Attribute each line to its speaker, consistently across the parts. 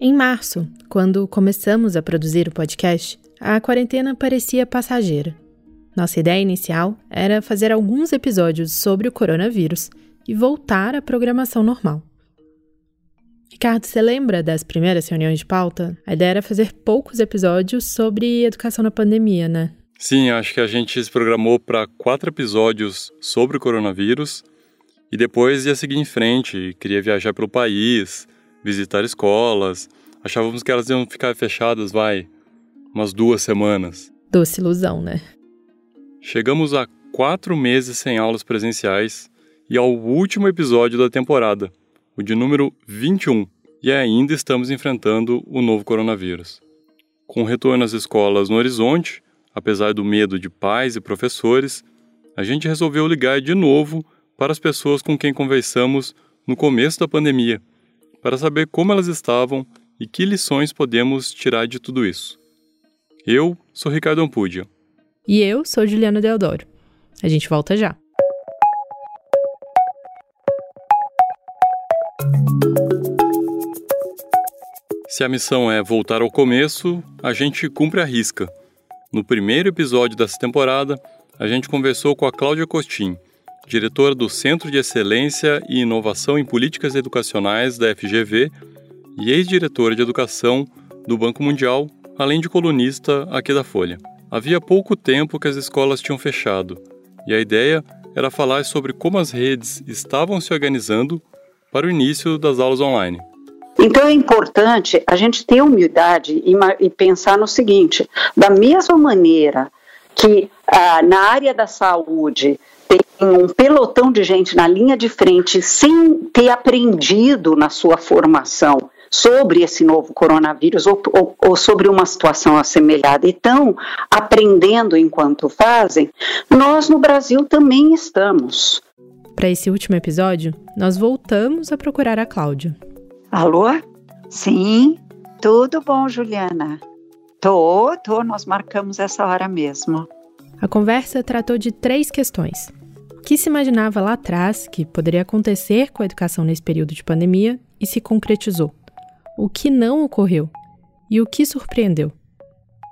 Speaker 1: Em março, quando começamos a produzir o podcast, a quarentena parecia passageira. Nossa ideia inicial era fazer alguns episódios sobre o coronavírus e voltar à programação normal. Ricardo, você lembra das primeiras reuniões de pauta? A ideia era fazer poucos episódios sobre educação na pandemia, né?
Speaker 2: Sim, acho que a gente se programou para quatro episódios sobre o coronavírus e depois ia seguir em frente. Queria viajar pelo país, visitar escolas. Achávamos que elas iam ficar fechadas, vai, umas duas semanas.
Speaker 1: Doce ilusão, né?
Speaker 2: Chegamos a quatro meses sem aulas presenciais e ao último episódio da temporada, o de número 21, e ainda estamos enfrentando o novo coronavírus. Com o retorno às escolas no horizonte, apesar do medo de pais e professores, a gente resolveu ligar de novo para as pessoas com quem conversamos no começo da pandemia, para saber como elas estavam e que lições podemos tirar de tudo isso. Eu sou Ricardo Ampudia.
Speaker 1: E eu sou Juliana Deodoro. A gente volta já.
Speaker 2: Se a missão é voltar ao começo, a gente cumpre a risca. No primeiro episódio dessa temporada, a gente conversou com a Cláudia Costin, diretora do Centro de Excelência e Inovação em Políticas Educacionais da FGV e ex-diretora de Educação do Banco Mundial, além de colunista aqui da Folha. Havia pouco tempo que as escolas tinham fechado, e a ideia era falar sobre como as redes estavam se organizando para o início das aulas online.
Speaker 3: Então é importante a gente ter humildade e, pensar no seguinte: da mesma maneira que ah, na área da saúde um pelotão de gente na linha de frente sem ter aprendido na sua formação sobre esse novo coronavírus ou, ou, ou, sobre uma situação assemelhada e estão aprendendo enquanto fazem, nós no Brasil também estamos.
Speaker 1: Para esse último episódio, nós voltamos a procurar a Cláudia.
Speaker 4: Alô? Sim, tudo bom, Juliana? Tô, tô, nós marcamos essa hora mesmo.
Speaker 1: A conversa tratou de três questões. Que se imaginava lá atrás que poderia acontecer com a educação nesse período de pandemia e se concretizou? O que não ocorreu? E o que surpreendeu?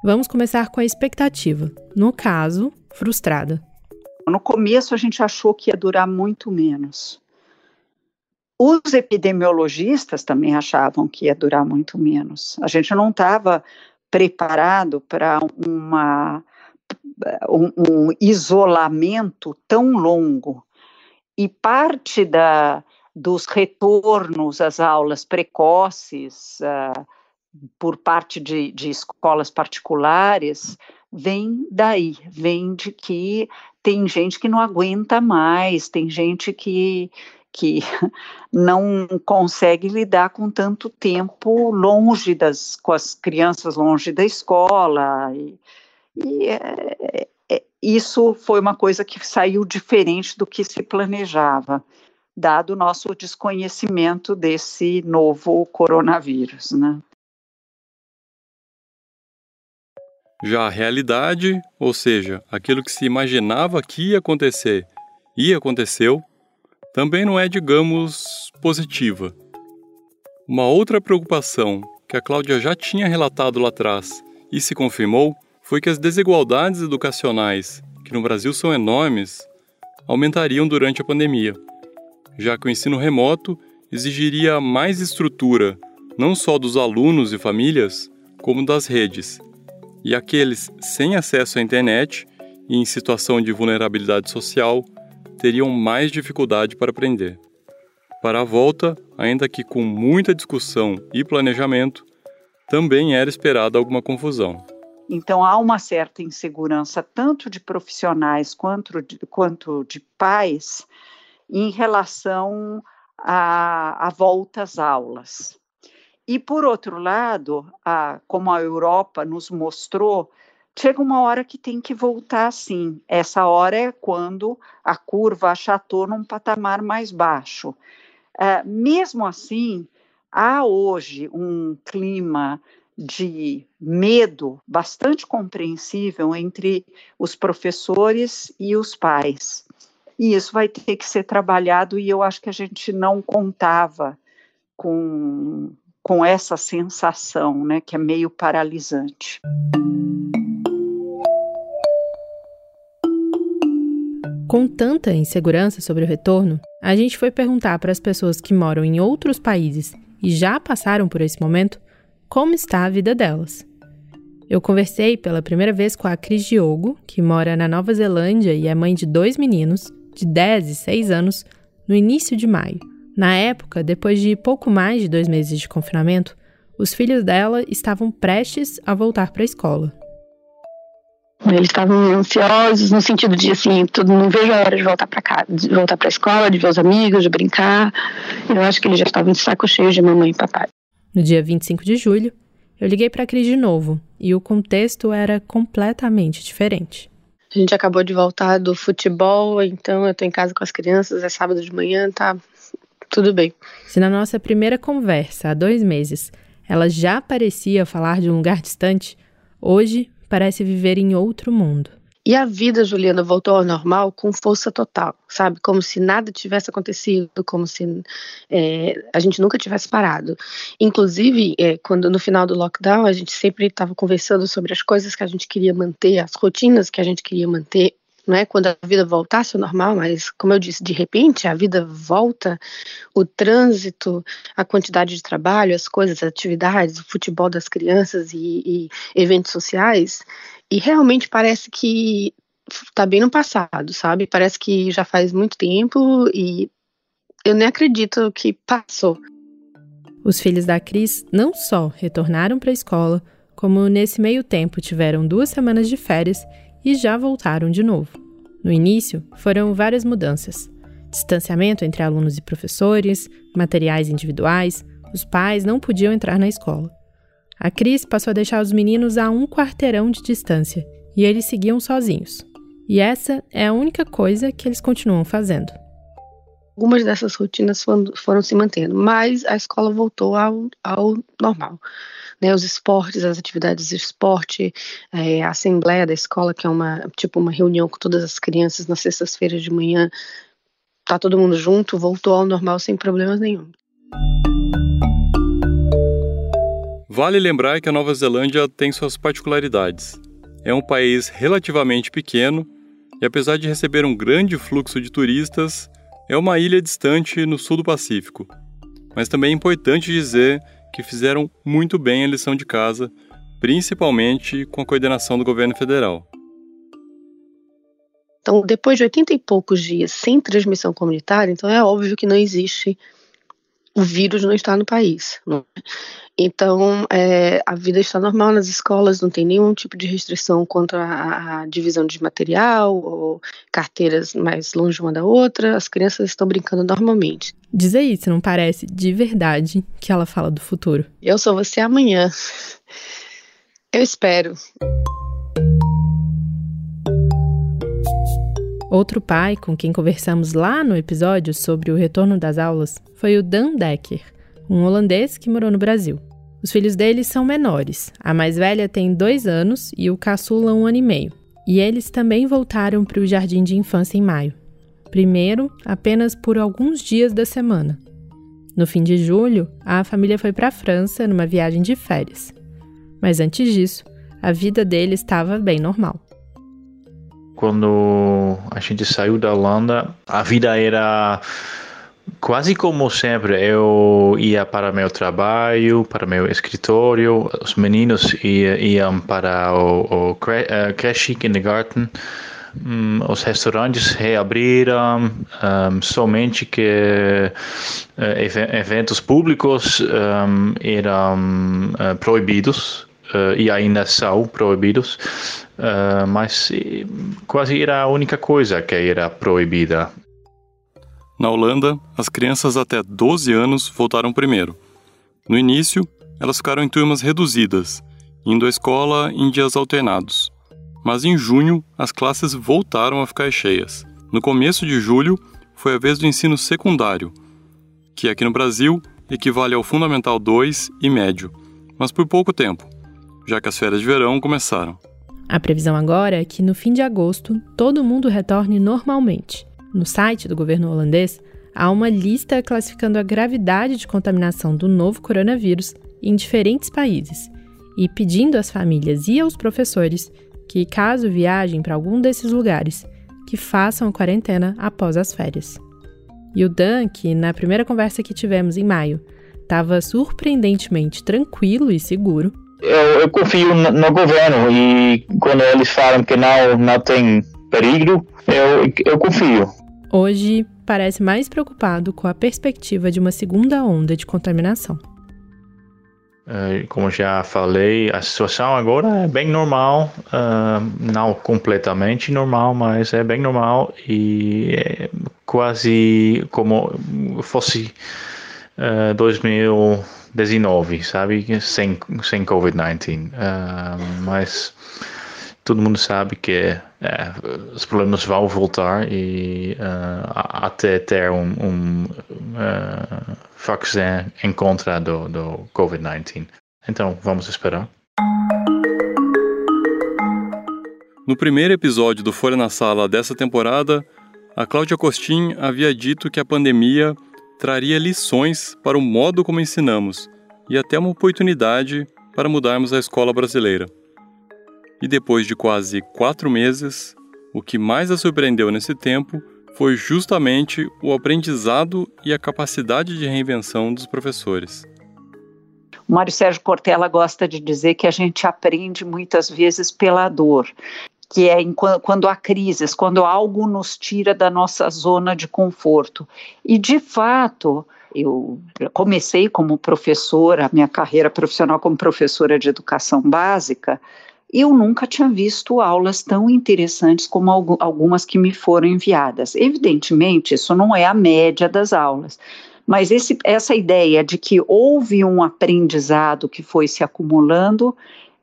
Speaker 1: Vamos começar com a expectativa, no caso, frustrada.
Speaker 4: No começo a gente achou que ia durar muito menos. Os epidemiologistas também achavam que ia durar muito menos. A gente não estava preparado para uma um, um, isolamento tão longo. E parte da, dos retornos às aulas precoces uh, por parte de, de escolas particulares vem daí, vem de que tem gente que não aguenta mais, tem gente que que não consegue lidar com tanto tempo longe das, com as crianças longe da escola. E, e é, é, isso foi uma coisa que saiu diferente do que se planejava, dado o nosso desconhecimento desse novo coronavírus, né?
Speaker 2: Já a realidade, ou seja, aquilo que se imaginava que ia acontecer e aconteceu, também não é, digamos, positiva. Uma outra preocupação que a Cláudia já tinha relatado lá atrás e se confirmou foi que as desigualdades educacionais, que no Brasil são enormes, aumentariam durante a pandemia, já que o ensino remoto exigiria mais estrutura, não só dos alunos e famílias, como das redes. E aqueles sem acesso à internet e em situação de vulnerabilidade social teriam mais dificuldade para aprender. Para a volta, ainda que com muita discussão e planejamento, também era esperada alguma confusão.
Speaker 4: Então há uma certa insegurança, tanto de profissionais quanto de, quanto de pais, em relação à, volta às aulas. E, por outro lado, a, como a Europa nos mostrou, chega uma hora que tem que voltar sim. Essa hora é quando a curva achatou num patamar mais baixo. Uh, mesmo assim, há hoje um clima de medo bastante compreensível entre os professores e os pais. E isso vai ter que ser trabalhado, e eu acho que a gente não contava com com essa sensação, né, que é meio paralisante.
Speaker 1: Com tanta insegurança sobre o retorno, a gente foi perguntar para as pessoas que moram em outros países e já passaram por esse momento como está a vida delas. Eu conversei pela primeira vez com a Cris Diogo, que mora na Nova Zelândia e é mãe de dois meninos, de 10 e 6 anos, no início de maio. Na época, depois de pouco mais de dois meses de confinamento, os filhos dela estavam prestes a voltar para a escola.
Speaker 5: Eles estavam ansiosos no sentido de assim, tudo não vejo a hora de voltar para casa, de voltar para a escola, de ver os amigos, de brincar. Eu acho que eles já estavam de saco cheio de mamãe e papai.
Speaker 1: No dia 25 de julho, eu liguei para a Cris de novo e o contexto era completamente diferente.
Speaker 5: A gente acabou de voltar do futebol, então eu tô em casa com as crianças, é sábado de manhã, tá tudo bem.
Speaker 1: Se na nossa primeira conversa, há dois meses, ela já parecia falar de um lugar distante, hoje parece viver em outro mundo.
Speaker 5: E a vida, Juliana, voltou ao normal com força total, sabe? Como se nada tivesse acontecido, como se é, a gente nunca tivesse parado. Inclusive, é, quando no final do lockdown, a gente sempre estava conversando sobre as coisas que a gente queria manter, as rotinas que a gente queria manter, não é quando a vida voltasse ao normal, mas como eu disse, de repente a vida volta, o trânsito, a quantidade de trabalho, as coisas, as atividades, o futebol das crianças e, e eventos sociais, e realmente parece que está bem no passado, sabe? Parece que já faz muito tempo e eu nem acredito que passou.
Speaker 1: Os filhos da Cris não só retornaram para a escola, como nesse meio tempo tiveram duas semanas de férias e já voltaram de novo. No início, foram várias mudanças: distanciamento entre alunos e professores, materiais individuais, os pais não podiam entrar na escola. A Cris passou a deixar os meninos a um quarteirão de distância e eles seguiam sozinhos. E essa é a única coisa que eles continuam fazendo.
Speaker 5: Algumas dessas rotinas foram, foram se mantendo, mas a escola voltou ao, ao normal né, os esportes, as atividades de esporte, é, a assembleia da escola, que é uma tipo uma reunião com todas as crianças nas sextas-feiras de manhã, tá todo mundo junto, voltou ao normal sem problemas nenhum.
Speaker 2: Vale lembrar que a Nova Zelândia tem suas particularidades. É um país relativamente pequeno e, apesar de receber um grande fluxo de turistas, é uma ilha distante no sul do Pacífico. Mas também é importante dizer que fizeram muito bem a lição de casa, principalmente com a coordenação do governo federal.
Speaker 5: Então, depois de 80 e poucos dias sem transmissão comunitária, então é óbvio que não existe o vírus não está no país. Não é? Então, é, a vida está normal nas escolas, não tem nenhum tipo de restrição quanto à, à, divisão de material ou carteiras mais longe uma da outra. As crianças estão brincando normalmente.
Speaker 1: Diz aí se não parece de verdade que ela fala do futuro.
Speaker 5: Eu sou você amanhã. Eu espero.
Speaker 1: Outro pai com quem conversamos lá no episódio sobre o retorno das aulas foi o Dan Decker, um holandês que morou no Brasil. Os filhos dele são menores. A mais velha tem dois anos e o caçula um ano e meio. E eles também voltaram para o jardim de infância em maio. Primeiro, apenas por alguns dias da semana. No fim de julho, a família foi para a França numa viagem de férias. Mas antes disso, a vida dele estava bem normal.
Speaker 6: Quando a gente saiu da Holanda, a vida era quase como sempre. Eu ia para meu trabalho, para meu escritório, os meninos iam para o, o eh, creche, kindergarten. Um, os restaurantes reabriram um, somente que uh, eventos públicos um, eram uh, proibidos uh, e ainda são proibidos uh, mas quase era a única coisa que era proibida.
Speaker 2: Na Holanda, as crianças até 12 anos voltaram primeiro. No início, elas ficaram em turmas reduzidas, indo à escola em dias alternados. Mas em junho, as classes voltaram a ficar cheias. No começo de julho, foi a vez do ensino secundário, que aqui no Brasil equivale ao Fundamental 2 e médio, mas por pouco tempo, já que as férias de verão começaram.
Speaker 1: A previsão agora é que no fim de agosto todo mundo retorne normalmente. No site do governo holandês, há uma lista classificando a gravidade de contaminação do novo coronavírus em diferentes países e pedindo às famílias e aos professores que, caso viajem para algum desses lugares, que façam a quarentena após as férias. E o Dan, que na primeira conversa que tivemos em maio, estava surpreendentemente tranquilo e seguro.
Speaker 6: Eu, eu confio no, no, governo e quando eles falam que não, não tem perigo, eu, eu confio.
Speaker 1: Hoje parece mais preocupado com a perspectiva de uma segunda onda de contaminação.
Speaker 6: Uh, como já falei, a situação agora é bem normal, uh, não completamente normal, mas é bem normal e é quase como fosse uh, eh, 2019, sabe? Sem, sem Covid-19. mas todo mundo sabe que é, os problemas vão voltar e uh, até ter um, um uh, vaccin em contra do, do Covid-19. Então, vamos esperar.
Speaker 2: No primeiro episódio do Folha na Sala dessa temporada, a Cláudia Costin havia dito que a pandemia traria lições para o modo como ensinamos e até uma oportunidade para mudarmos a escola brasileira. E depois de quase quatro meses, o que mais a surpreendeu nesse tempo foi justamente o aprendizado e a capacidade de reinvenção dos professores.
Speaker 4: O Mário Sérgio Cortella gosta de dizer que a gente aprende muitas vezes pela dor, que é quando há crises, quando algo nos tira da nossa zona de conforto. E, de fato, eu comecei como professora, minha carreira profissional como professora de educação básica, eu nunca tinha visto aulas tão interessantes como algumas que me foram enviadas. Evidentemente, isso não é a média das aulas, mas esse, essa ideia de que houve um aprendizado que foi se acumulando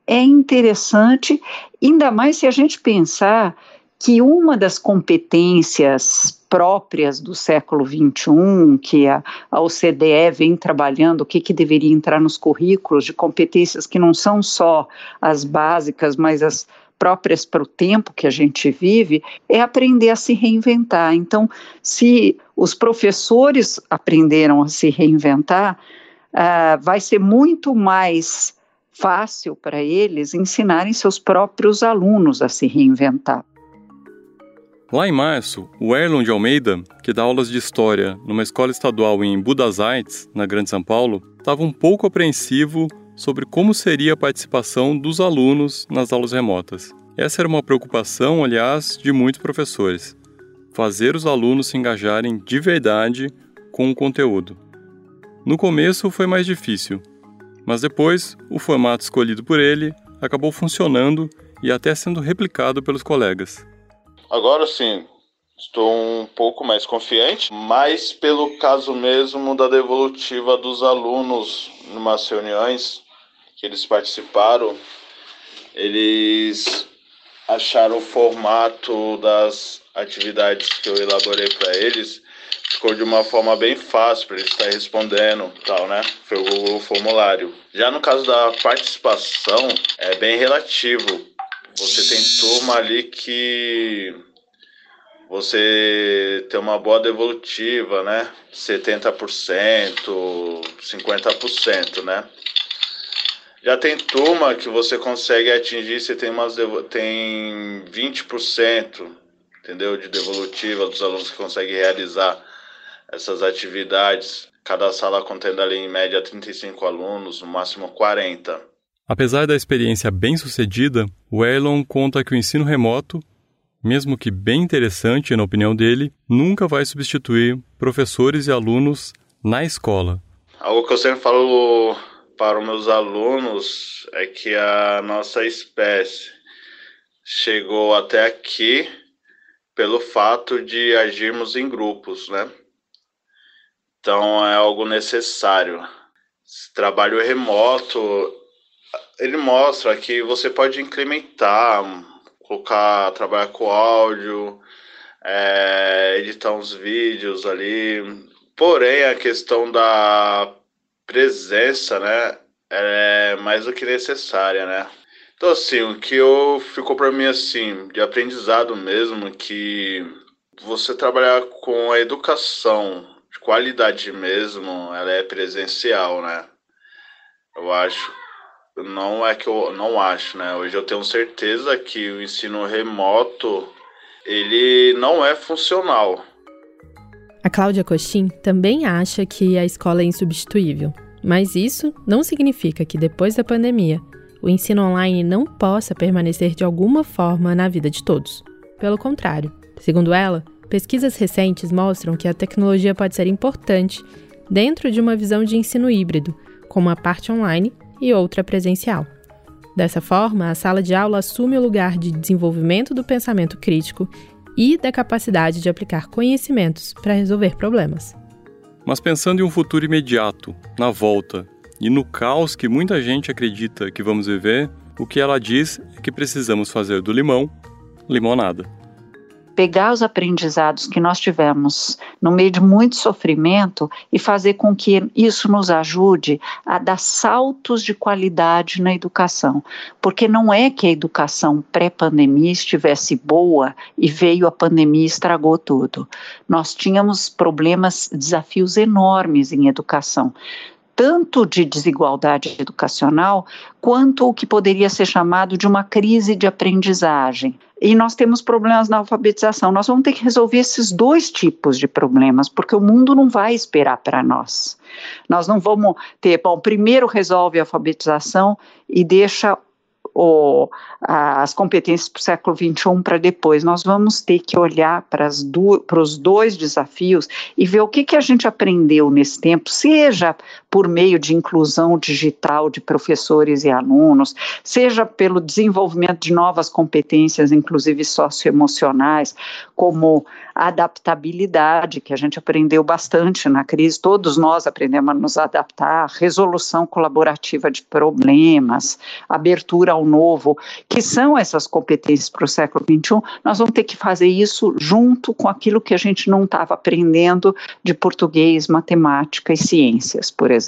Speaker 4: é interessante, ainda mais se a gente pensar que uma das competências próprias do século XXI, que a, a OCDE vem trabalhando, o que, que deveria entrar nos currículos de competências que não são só as básicas, mas as próprias para o tempo que a gente vive, é aprender a se reinventar. Então, se os professores aprenderam a se reinventar, uh, vai ser muito mais fácil para eles ensinarem seus próprios alunos a se reinventar.
Speaker 2: Lá em março, o Erlon de Almeida, que dá aulas de história numa escola estadual em Budas Artes, na Grande São Paulo, estava um pouco apreensivo sobre como seria a participação dos alunos nas aulas remotas. Essa era uma preocupação, aliás, de muitos professores: fazer os alunos se engajarem de verdade com o conteúdo. No começo foi mais difícil, mas depois o formato escolhido por ele acabou funcionando e até sendo replicado pelos colegas.
Speaker 7: Agora sim, estou um pouco mais confiante, mas pelo caso mesmo da devolutiva dos alunos em umas reuniões que eles participaram, eles acharam o formato das atividades que eu elaborei para eles ficou de uma forma bem fácil para eles estar respondendo tal, né? Foi o formulário. Já no caso da participação, é bem relativo você tem turma ali que você tem uma boa devolutiva, né? 70%, 50%, né? Já tem turma que você consegue atingir, você tem umas tem 20%, entendeu? De devolutiva dos alunos que conseguem realizar essas atividades. Cada sala contendo ali em média 35 alunos, no máximo 40.
Speaker 2: Apesar da experiência bem sucedida, o Erlon conta que o ensino remoto, mesmo que bem interessante na opinião dele, nunca vai substituir professores e alunos na escola.
Speaker 7: Algo que eu sempre falo para os meus alunos é que a nossa espécie chegou até aqui pelo fato de agirmos em grupos, né? Então é algo necessário. Esse trabalho remoto ele mostra que você pode incrementar, colocar, trabalhar com áudio, é, editar uns vídeos ali. Porém, a questão da presença, né, é mais do que necessária, né? Então, assim, o que eu ficou para mim assim de aprendizado mesmo que você trabalhar com a educação qualidade mesmo, ela é presencial, né? Eu acho, não é que eu não acho, né? Hoje eu tenho certeza que o ensino remoto ele não é funcional.
Speaker 1: A Cláudia Coxim também acha que a escola é insubstituível, mas isso não significa que depois da pandemia o ensino online não possa permanecer de alguma forma na vida de todos. Pelo contrário, segundo ela, pesquisas recentes mostram que a tecnologia pode ser importante dentro de uma visão de ensino híbrido, com uma parte online e outra presencial. Dessa forma, a sala de aula assume o lugar de desenvolvimento do pensamento crítico e da capacidade de aplicar conhecimentos para resolver problemas.
Speaker 2: Mas pensando em um futuro imediato, na volta, e no caos que muita gente acredita que vamos viver, o que ela diz é que precisamos fazer do limão limonada
Speaker 4: pegar os aprendizados que nós tivemos no meio de muito sofrimento e fazer com que isso nos ajude a dar saltos de qualidade na educação. Porque não é que a educação pré-pandemia estivesse boa e veio a pandemia e estragou tudo. Nós tínhamos problemas, desafios enormes em educação tanto de desigualdade educacional quanto o que poderia ser chamado de uma crise de aprendizagem. E nós temos problemas na alfabetização. Nós vamos ter que resolver esses dois tipos de problemas, porque o mundo não vai esperar para nós. Nós não vamos ter, bom, primeiro resolve a alfabetização e deixa o, as competências para o século XXI para depois. Nós vamos ter que olhar para, para os dois desafios e ver o que, que a gente aprendeu nesse tempo, seja por meio de inclusão digital de professores e alunos, seja pelo desenvolvimento de novas competências, inclusive socioemocionais, como adaptabilidade, que a gente aprendeu bastante na crise, todos nós aprendemos a nos adaptar, resolução colaborativa de problemas, abertura ao novo, que são essas competências para o século XXI, nós vamos ter que fazer isso junto com aquilo que a gente não estava aprendendo de português, matemática e ciências, por exemplo.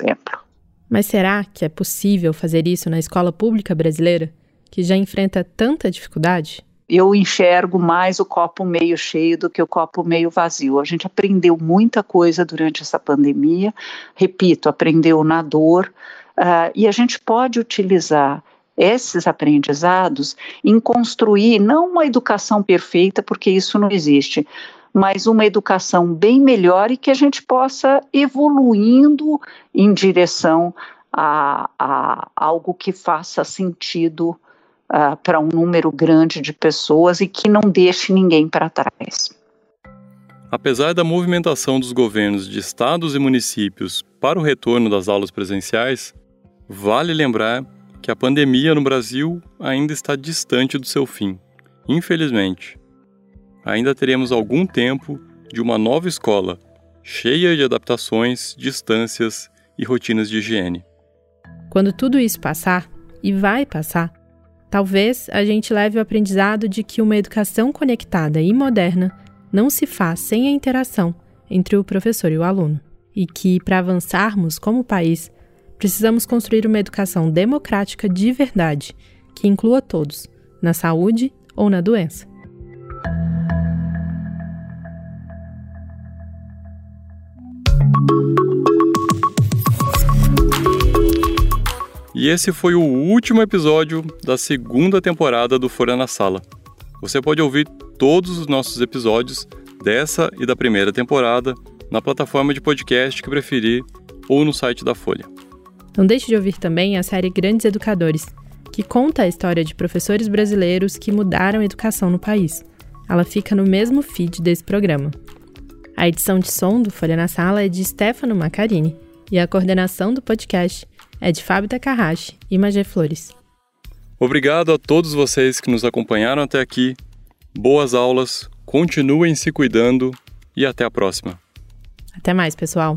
Speaker 1: Mas será que é possível fazer isso na escola pública brasileira, que já enfrenta tanta dificuldade?
Speaker 4: eu enxergo mais o copo meio cheio do que o copo meio vazio. A gente aprendeu muita coisa durante essa pandemia, repito, aprendeu na dor, uh, e a gente pode utilizar esses aprendizados em construir não uma educação perfeita, porque isso não existe, mas uma educação bem melhor e que a gente possa evoluindo em direção a, a algo que faça sentido uh, para um número grande de pessoas e que não deixe ninguém para trás.
Speaker 2: Apesar da movimentação dos governos de estados e municípios para o retorno das aulas presenciais, vale lembrar que a pandemia no Brasil ainda está distante do seu fim. Infelizmente, ainda teremos algum tempo de uma nova escola, cheia de adaptações, distâncias e rotinas de higiene.
Speaker 1: Quando tudo isso passar, e vai passar, Talvez a gente leve o aprendizado de que uma educação conectada e moderna não se faz sem a interação entre o professor e o aluno, e que, para avançarmos como país, precisamos construir uma educação democrática de verdade, que inclua todos, na saúde ou na doença.
Speaker 2: E esse foi o último episódio da segunda temporada do Folha na Sala. Você pode ouvir todos os nossos episódios dessa e da primeira temporada na plataforma de podcast que preferir ou no site da Folha.
Speaker 1: Não deixe de ouvir também a série Grandes Educadores, que conta a história de professores brasileiros que mudaram a educação no país. Ela fica no mesmo feed desse programa. A edição de som do Folha na Sala é de Stefano Macarini e a coordenação do podcast é de Fábio Takahashi e Magé Flores.
Speaker 2: Obrigado a todos vocês que nos acompanharam até aqui. Boas aulas, continuem se cuidando e até a próxima.
Speaker 1: Até mais, pessoal.